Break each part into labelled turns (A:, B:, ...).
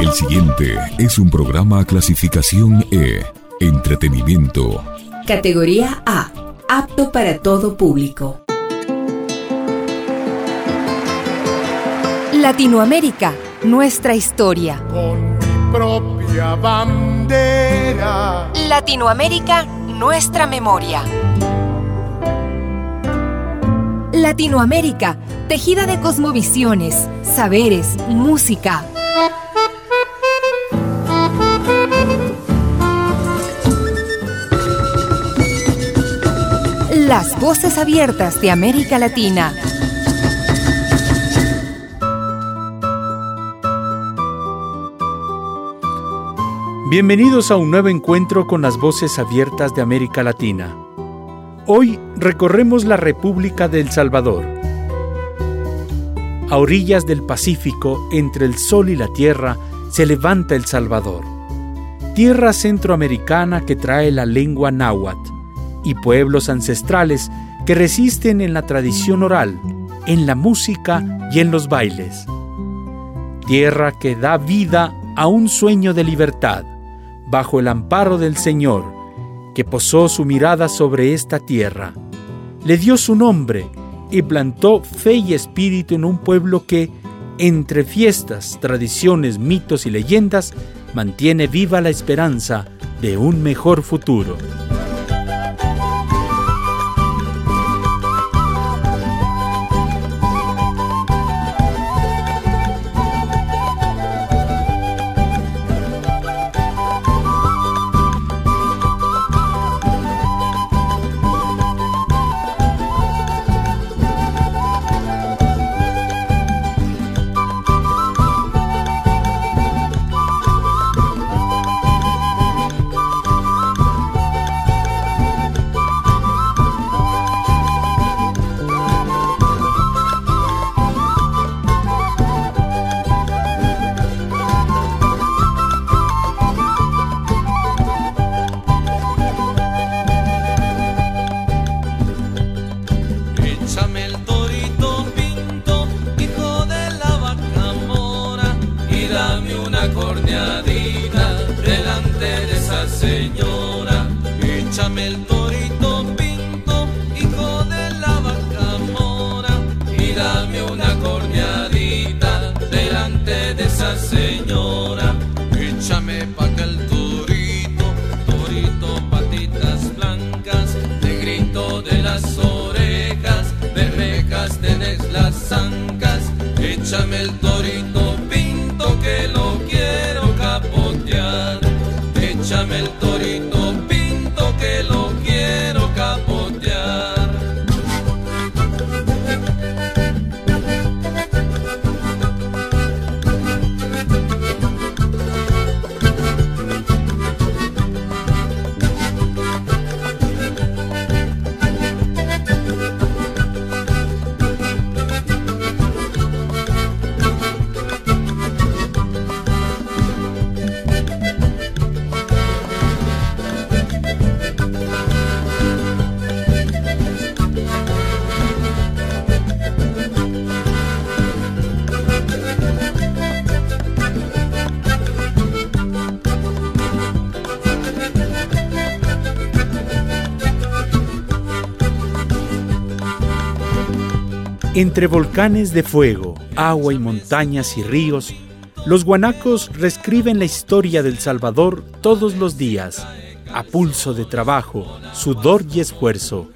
A: El siguiente es un programa clasificación E, entretenimiento.
B: Categoría A, apto para todo público.
C: Latinoamérica, nuestra historia.
D: Con mi propia bandera.
C: Latinoamérica, nuestra memoria. Latinoamérica, tejida de cosmovisiones, saberes, música. Las voces abiertas de América Latina.
E: Bienvenidos a un nuevo encuentro con las voces abiertas de América Latina. Hoy recorremos la República de El Salvador. A orillas del Pacífico, entre el sol y la tierra, se levanta El Salvador. Tierra centroamericana que trae la lengua náhuatl y pueblos ancestrales que resisten en la tradición oral, en la música y en los bailes. Tierra que da vida a un sueño de libertad bajo el amparo del Señor, que posó su mirada sobre esta tierra. Le dio su nombre y plantó fe y espíritu en un pueblo que, entre fiestas, tradiciones, mitos y leyendas, mantiene viva la esperanza de un mejor futuro. Entre volcanes de fuego, agua y montañas y ríos, los guanacos reescriben la historia del Salvador todos los días, a pulso de trabajo, sudor y esfuerzo.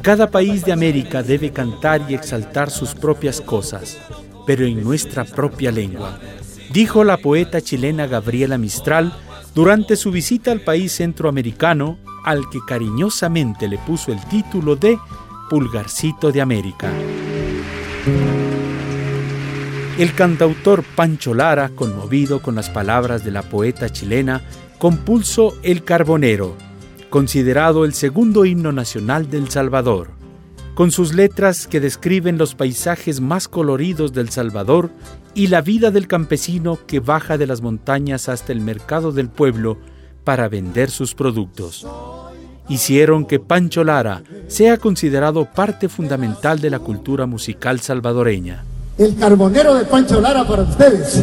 E: Cada país de América debe cantar y exaltar sus propias cosas, pero en nuestra propia lengua, dijo la poeta chilena Gabriela Mistral durante su visita al país centroamericano, al que cariñosamente le puso el título de Pulgarcito de América. El cantautor Pancho Lara, conmovido con las palabras de la poeta chilena, compuso El Carbonero, considerado el segundo himno nacional del Salvador. Con sus letras que describen los paisajes más coloridos del Salvador y la vida del campesino que baja de las montañas hasta el mercado del pueblo para vender sus productos hicieron que Pancho Lara sea considerado parte fundamental de la cultura musical salvadoreña.
F: El carbonero de Pancho Lara para ustedes.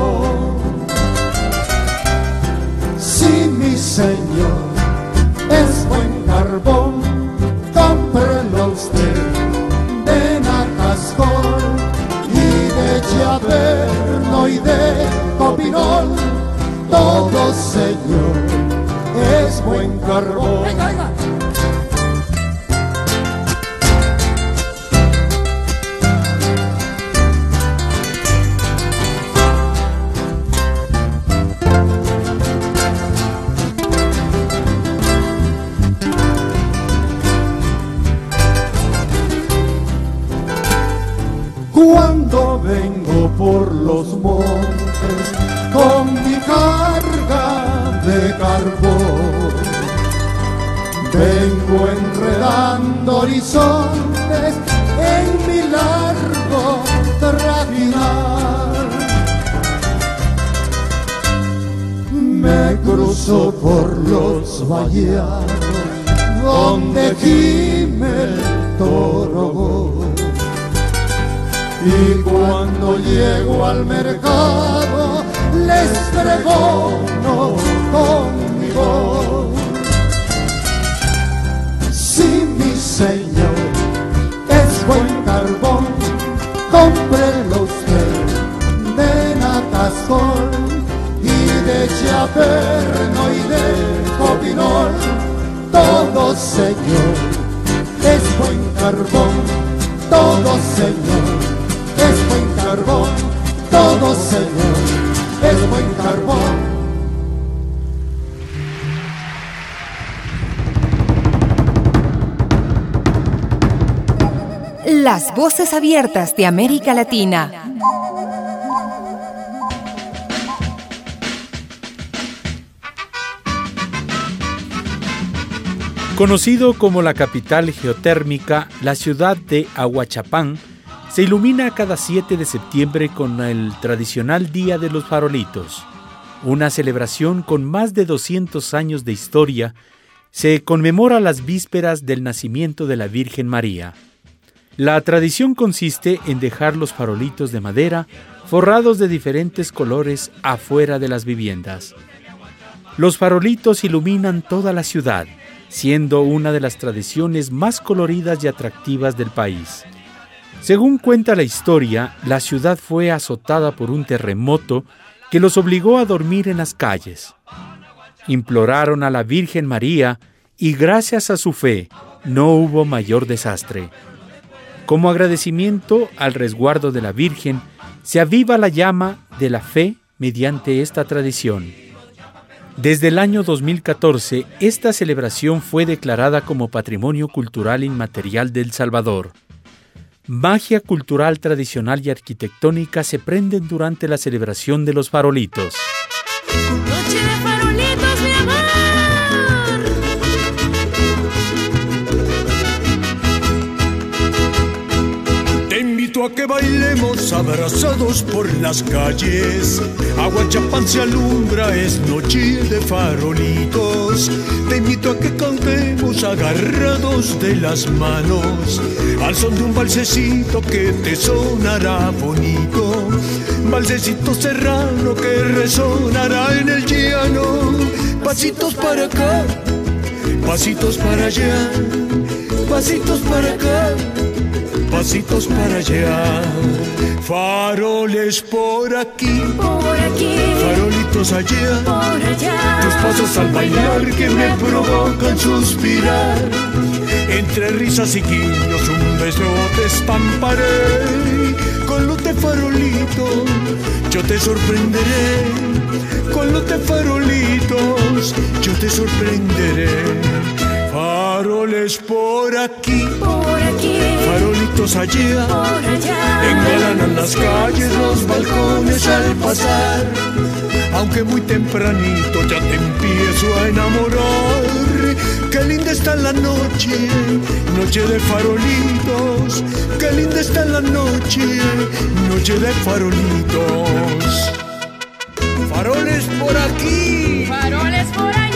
C: señor, es buen carbón, cómprelo usted. Ven a y de Chiaverno y de Copinol, todo señor, es buen carbón. bom. Voces abiertas de América Latina.
E: Conocido como la capital geotérmica, la ciudad de Aguachapán se ilumina cada 7 de septiembre con el tradicional Día de los Farolitos, una celebración con más de 200 años de historia. Se conmemora las vísperas del nacimiento de la Virgen María. La tradición consiste en dejar los farolitos de madera forrados de diferentes colores afuera de las viviendas. Los farolitos iluminan toda la ciudad, siendo una de las tradiciones más coloridas y atractivas del país. Según cuenta la historia, la ciudad fue azotada por un terremoto que los obligó a dormir en las calles. Imploraron a la Virgen María y gracias a su fe no hubo mayor desastre. Como agradecimiento al resguardo de la Virgen, se aviva la llama de la fe mediante esta tradición. Desde el año 2014, esta celebración fue declarada como Patrimonio Cultural Inmaterial del Salvador. Magia cultural tradicional y arquitectónica se prenden durante la celebración de los farolitos.
F: A que bailemos abrazados por las calles. Aguachapán se alumbra, es noche de farolitos. Te invito a que cantemos agarrados de las manos, al son de un balsecito que te sonará bonito. Balsecito serrano que resonará en el llano. Pasitos para acá, pasitos para allá, pasitos para acá pasitos para allá. Faroles por aquí,
G: por aquí.
F: farolitos allá,
G: por allá.
F: tus pasos al bailar que me provocan suspirar. Entre risas y guiños un beso te estamparé. Con luz de farolito yo te sorprenderé. Con luz de farolitos yo te sorprenderé. Faroles por aquí,
G: por aquí,
F: farolitos allá,
G: por allá.
F: engalanan las calles, los balcones al pasar. Aunque muy tempranito ya te empiezo a enamorar. Qué linda está la noche, noche de farolitos. Qué linda está la noche, noche de farolitos. Faroles por aquí.
G: Faroles por allá.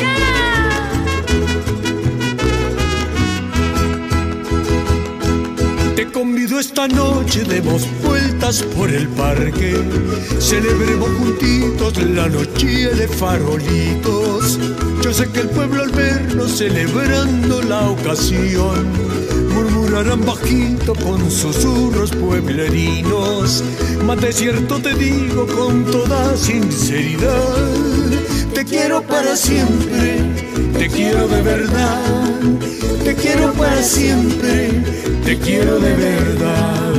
F: Convido esta noche, demos vueltas por el parque. Celebremos juntitos la noche de farolitos. Yo sé que el pueblo al vernos celebrando la ocasión murmurarán bajito con susurros pueblerinos. Más de cierto te digo con toda sinceridad. Te quiero para siempre, te quiero de verdad. Te quiero para siempre, te quiero de verdad.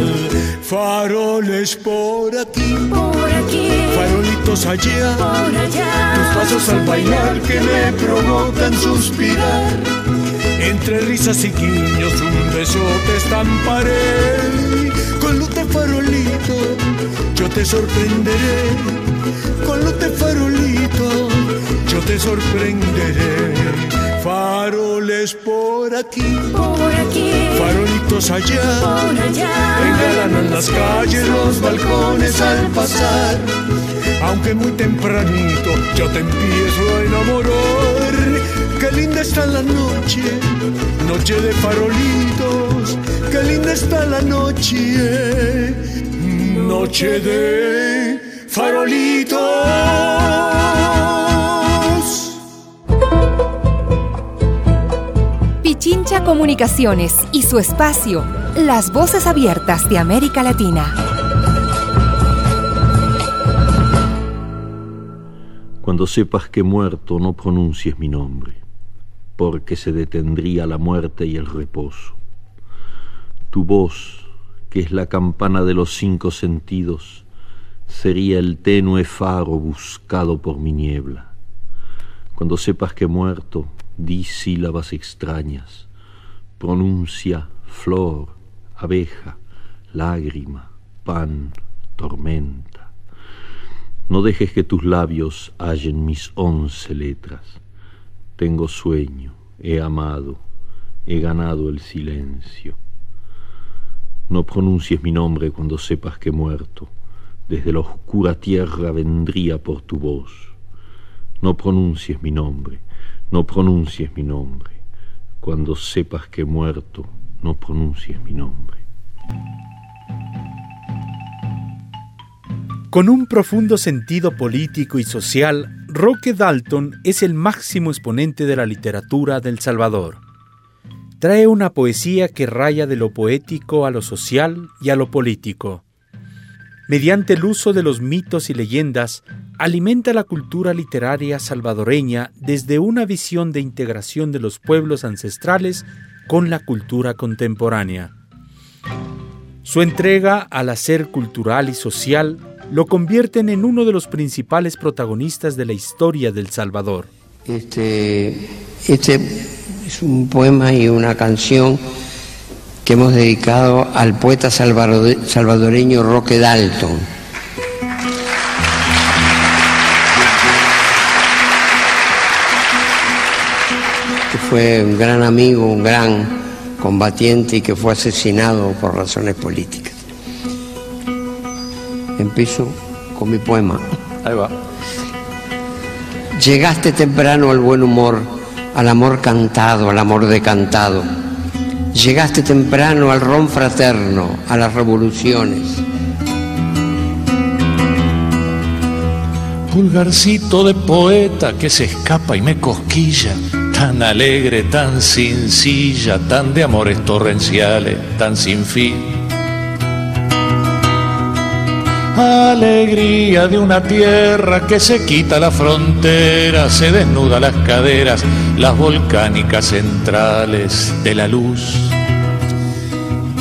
F: Faroles por aquí,
G: por aquí,
F: farolitos allá,
G: por allá.
F: tus pasos al bailar que me provocan suspirar. Entre risas y guiños un beso te estamparé. Con luz de farolito yo te sorprenderé. Con luz de farolito yo te sorprenderé. Faroles por aquí,
G: por aquí,
F: farolitos allá.
G: por allá.
F: Engalanan las calles, los balcones al pasar. Aunque muy tempranito yo te empiezo a enamorar. Qué linda está la noche, noche de farolitos. Qué linda está la noche, noche de farolitos.
C: Pichincha Comunicaciones y su espacio, Las Voces Abiertas de América Latina.
H: Cuando sepas que muerto no pronuncies mi nombre, porque se detendría la muerte y el reposo. Tu voz, que es la campana de los cinco sentidos, sería el tenue faro buscado por mi niebla. Cuando sepas que muerto, di sílabas extrañas, pronuncia flor, abeja, lágrima, pan, tormenta. No dejes que tus labios hallen mis once letras. Tengo sueño, he amado, he ganado el silencio. No pronuncies mi nombre cuando sepas que muerto, desde la oscura tierra vendría por tu voz. No pronuncies mi nombre, no pronuncies mi nombre. Cuando sepas que muerto, no pronuncies mi nombre.
E: Con un profundo sentido político y social, Roque Dalton es el máximo exponente de la literatura del Salvador. Trae una poesía que raya de lo poético a lo social y a lo político. Mediante el uso de los mitos y leyendas, alimenta la cultura literaria salvadoreña desde una visión de integración de los pueblos ancestrales con la cultura contemporánea. Su entrega al hacer cultural y social lo convierten en uno de los principales protagonistas de la historia del Salvador.
I: Este, este es un poema y una canción que hemos dedicado al poeta salvadoreño Roque Dalton. Fue un gran amigo, un gran combatiente y que fue asesinado por razones políticas. Empiezo con mi poema.
H: Ahí va.
I: Llegaste temprano al buen humor, al amor cantado, al amor decantado. Llegaste temprano al ron fraterno, a las revoluciones.
J: Pulgarcito de poeta que se escapa y me cosquilla, tan alegre, tan sencilla, tan de amores torrenciales, tan sin fin Alegría de una tierra que se quita la frontera, se desnuda las caderas, las volcánicas centrales de la luz.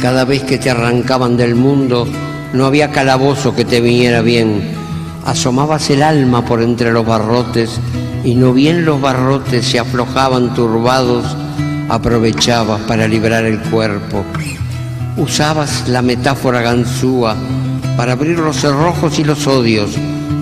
I: Cada vez que te arrancaban del mundo, no había calabozo que te viniera bien. Asomabas el alma por entre los barrotes y no bien los barrotes se aflojaban turbados, aprovechabas para librar el cuerpo. Usabas la metáfora ganzúa para abrir los cerrojos y los odios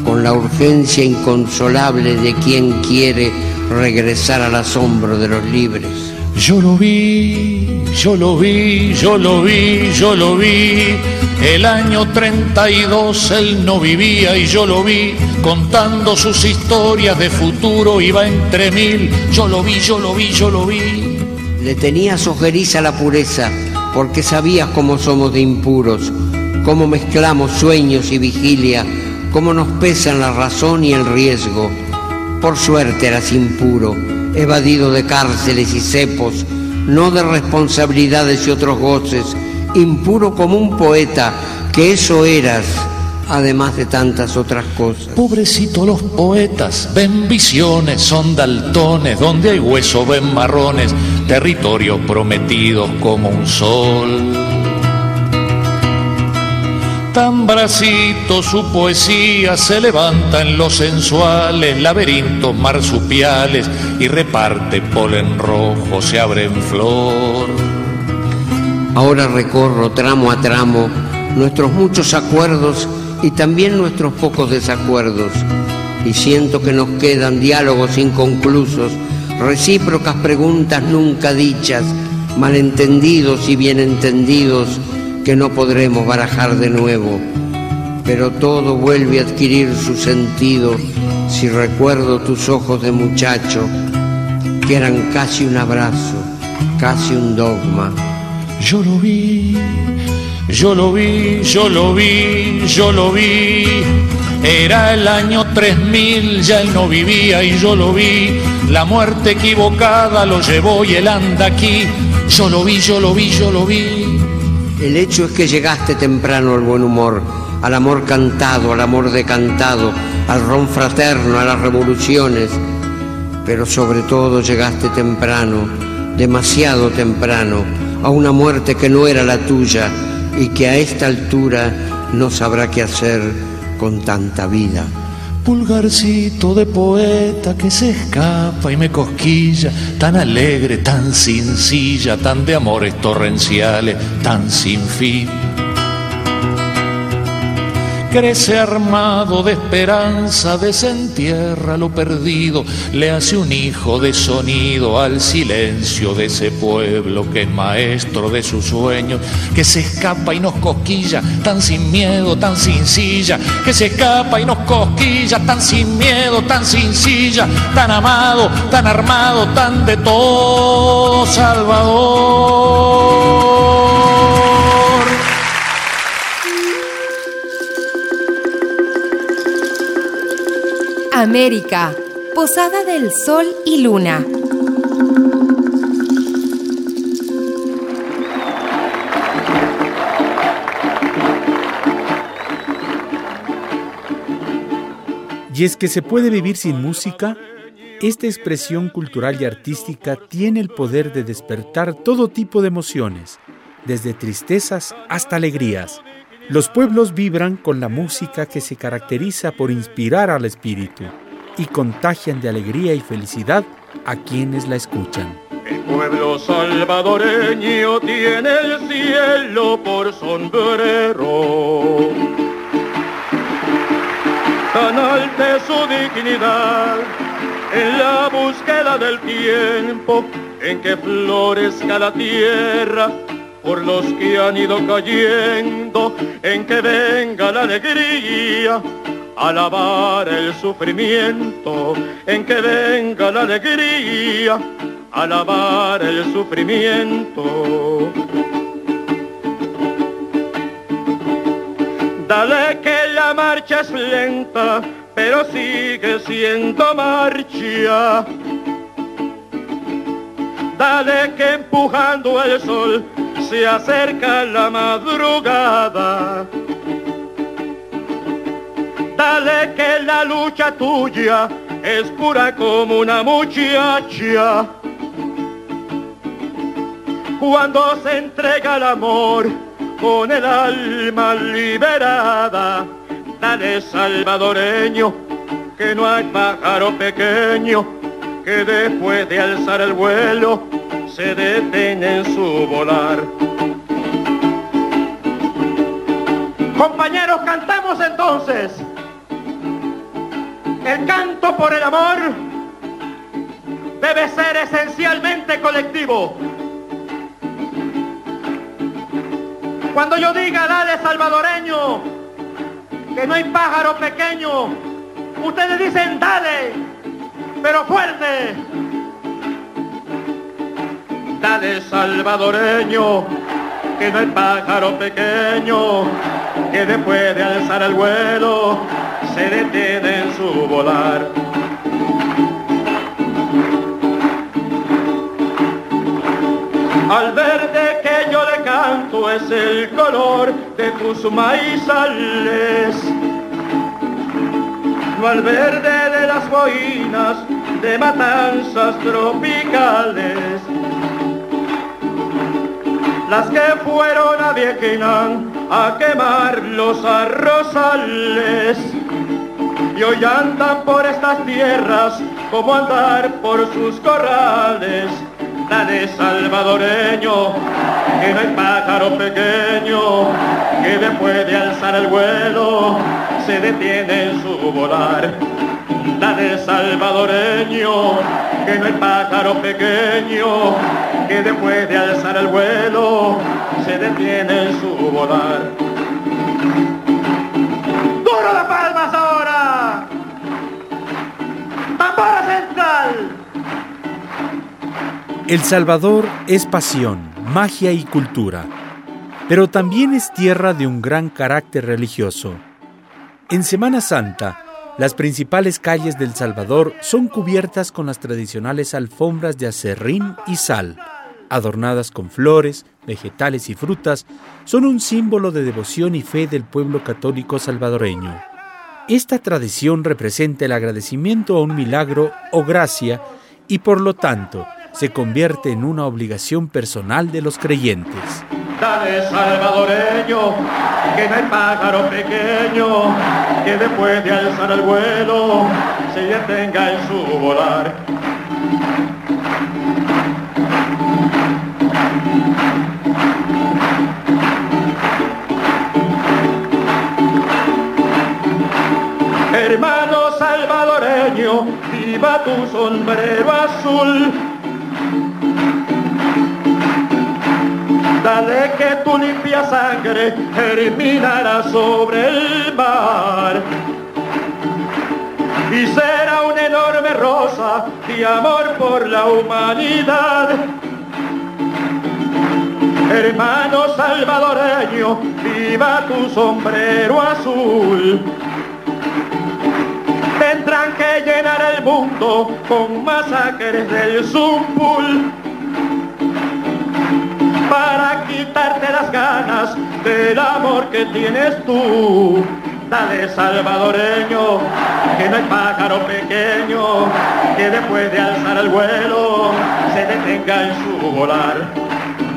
I: con la urgencia inconsolable de quien quiere regresar al asombro de los libres.
J: Yo lo vi, yo lo vi, yo lo vi, yo lo vi. El año 32 él no vivía y yo lo vi contando sus historias de futuro, iba entre mil. Yo lo vi, yo lo vi, yo lo vi.
I: Le tenías ojeriza la pureza porque sabías cómo somos de impuros cómo mezclamos sueños y vigilia, cómo nos pesan la razón y el riesgo. Por suerte eras impuro, evadido de cárceles y cepos, no de responsabilidades y otros goces, impuro como un poeta, que eso eras, además de tantas otras cosas.
J: Pobrecito los poetas, ven visiones, son daltones, donde hay hueso ven marrones, territorios prometidos como un sol. Tan bracito su poesía se levanta en los sensuales laberintos marsupiales y reparte polen rojo, se abre en flor.
I: Ahora recorro tramo a tramo nuestros muchos acuerdos y también nuestros pocos desacuerdos y siento que nos quedan diálogos inconclusos, recíprocas preguntas nunca dichas, malentendidos y bien entendidos que no podremos barajar de nuevo, pero todo vuelve a adquirir su sentido si recuerdo tus ojos de muchacho, que eran casi un abrazo, casi un dogma.
J: Yo lo vi, yo lo vi, yo lo vi, yo lo vi. Era el año 3000, ya él no vivía y yo lo vi. La muerte equivocada lo llevó y él anda aquí. Yo lo vi, yo lo vi, yo lo vi.
I: El hecho es que llegaste temprano al buen humor, al amor cantado, al amor decantado, al ron fraterno, a las revoluciones, pero sobre todo llegaste temprano, demasiado temprano, a una muerte que no era la tuya y que a esta altura no sabrá qué hacer con tanta vida.
J: Pulgarcito de poeta que se escapa y me cosquilla, tan alegre, tan sencilla, tan de amores torrenciales, tan sin fin crece armado de esperanza, desentierra lo perdido, le hace un hijo de sonido al silencio de ese pueblo que es maestro de sus sueños, que se escapa y nos cosquilla, tan sin miedo, tan sin silla, que se escapa y nos cosquilla, tan sin miedo, tan sin silla, tan amado, tan armado, tan de todo Salvador.
C: América, Posada del Sol y Luna.
E: Y es que se puede vivir sin música. Esta expresión cultural y artística tiene el poder de despertar todo tipo de emociones, desde tristezas hasta alegrías. Los pueblos vibran con la música que se caracteriza por inspirar al espíritu y contagian de alegría y felicidad a quienes la escuchan.
D: El pueblo salvadoreño tiene el cielo por sombrero. Tan alta es su dignidad en la búsqueda del tiempo en que florezca la tierra por los que han ido cayendo, en que venga la alegría, alabar el sufrimiento, en que venga la alegría, alabar el sufrimiento. Dale que la marcha es lenta, pero sigue siendo marcha. Dale que empujando el sol se acerca la madrugada. Dale que la lucha tuya es pura como una muchacha. Cuando se entrega el amor con el alma liberada, dale salvadoreño que no hay pájaro pequeño que después de alzar el vuelo se detiene en su volar. Compañeros, cantamos entonces. El canto por el amor debe ser esencialmente colectivo. Cuando yo diga, dale salvadoreño, que no hay pájaro pequeño, ustedes dicen, dale, pero fuerte. Dale salvadoreño, que no hay pájaro pequeño, que después de alzar el vuelo, se detiene en su volar. Al verde que yo le canto es el color de tus maizales. No al verde de las boinas de matanzas tropicales. Las que fueron a Viequinán a quemar los arrozales y hoy andan por estas tierras como andar por sus corrales. Dale salvadoreño, que no hay pájaro pequeño, que después de alzar el vuelo se detiene en su volar. Dale salvadoreño, que no hay pájaro pequeño, que después de alzar el vuelo se detiene en su volar. ¡Duro de palmas ahora! ¡Tambora central!
E: El Salvador es pasión, magia y cultura, pero también es tierra de un gran carácter religioso. En Semana Santa, las principales calles del Salvador son cubiertas con las tradicionales alfombras de acerrín y sal, adornadas con flores, vegetales y frutas, son un símbolo de devoción y fe del pueblo católico salvadoreño. Esta tradición representa el agradecimiento a un milagro o gracia y por lo tanto se convierte en una obligación personal de los creyentes.
D: Dale salvadoreño, que no hay pájaro pequeño, que después de alzar el vuelo se detenga en su volar. Hermano salvadoreño, viva tu sombrero azul. Dale que tu limpia sangre germinará sobre el mar. Y será una enorme rosa de amor por la humanidad. Hermano salvadoreño, viva tu sombrero azul. Tendrán que llenar el mundo con masacres del Zumpul para quitarte las ganas del amor que tienes tú. Dale salvadoreño, que no hay pájaro pequeño, que después de alzar el vuelo se detenga en su volar.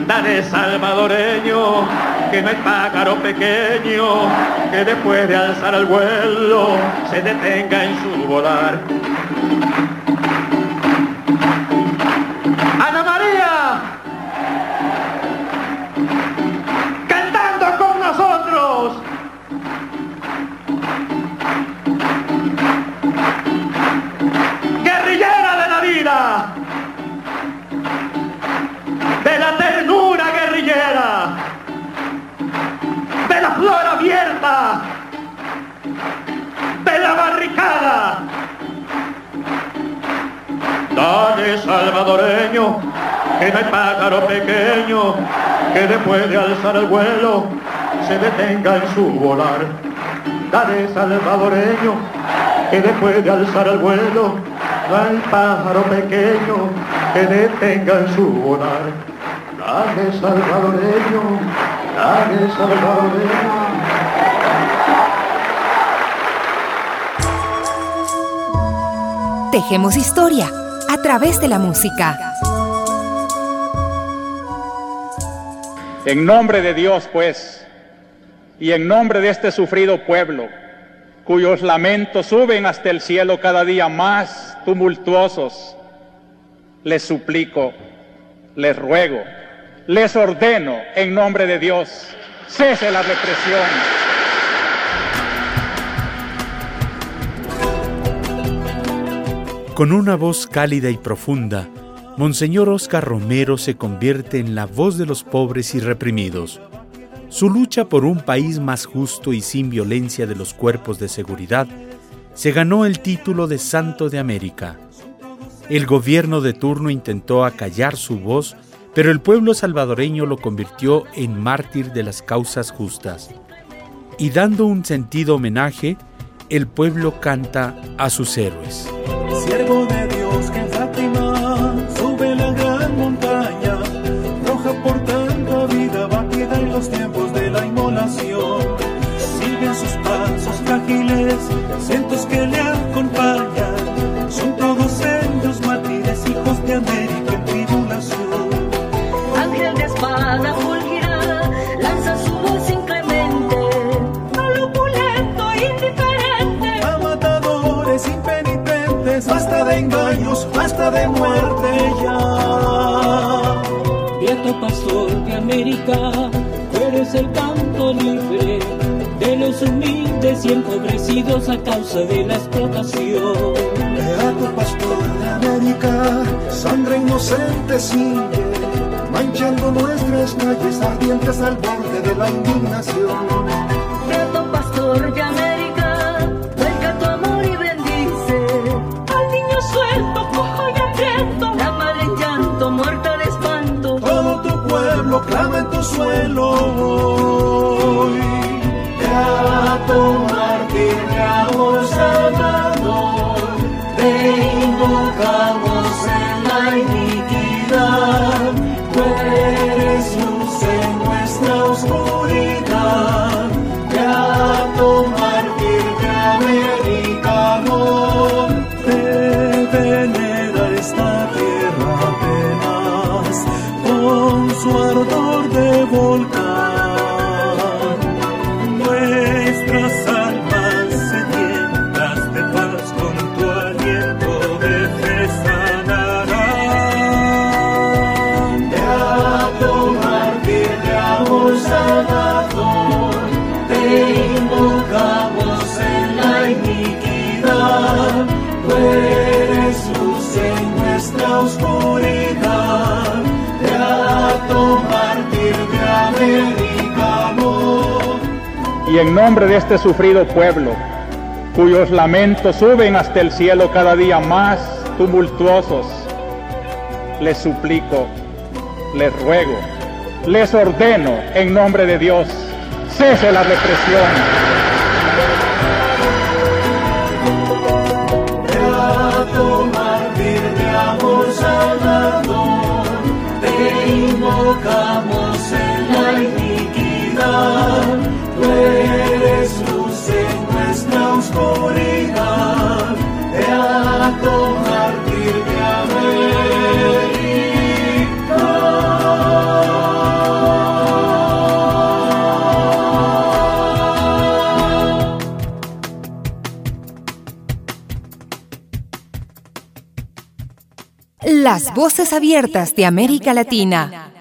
D: Dale salvadoreño, que no hay pájaro pequeño, que después de alzar el vuelo se detenga en su volar. Dale salvadoreño, que no pájaro pequeño, que después de alzar el vuelo se detenga en su volar. Dale salvadoreño, que después de alzar el vuelo no pájaro pequeño que detenga en su volar. Dale salvadoreño, dale salvadoreño.
C: Tejemos historia a través de la música.
K: En nombre de Dios, pues, y en nombre de este sufrido pueblo, cuyos lamentos suben hasta el cielo cada día más tumultuosos, les suplico, les ruego, les ordeno en nombre de Dios, cese la represión.
E: Con una voz cálida y profunda, Monseñor Oscar Romero se convierte en la voz de los pobres y reprimidos. Su lucha por un país más justo y sin violencia de los cuerpos de seguridad se ganó el título de Santo de América. El gobierno de turno intentó acallar su voz, pero el pueblo salvadoreño lo convirtió en mártir de las causas justas. Y dando un sentido homenaje, el pueblo canta a sus héroes.
L: Siervo de
M: Tú eres el canto libre de los humildes y empobrecidos a causa de la explotación.
L: Beato pastor de América, sangre inocente sigue, manchando nuestras calles ardientes al borde de la indignación.
G: Y en
K: nombre de este sufrido pueblo, cuyos lamentos suben hasta el cielo cada día más tumultuosos, les suplico, les ruego, les ordeno en nombre de Dios, cese la represión.
C: Las voces abiertas de América Latina.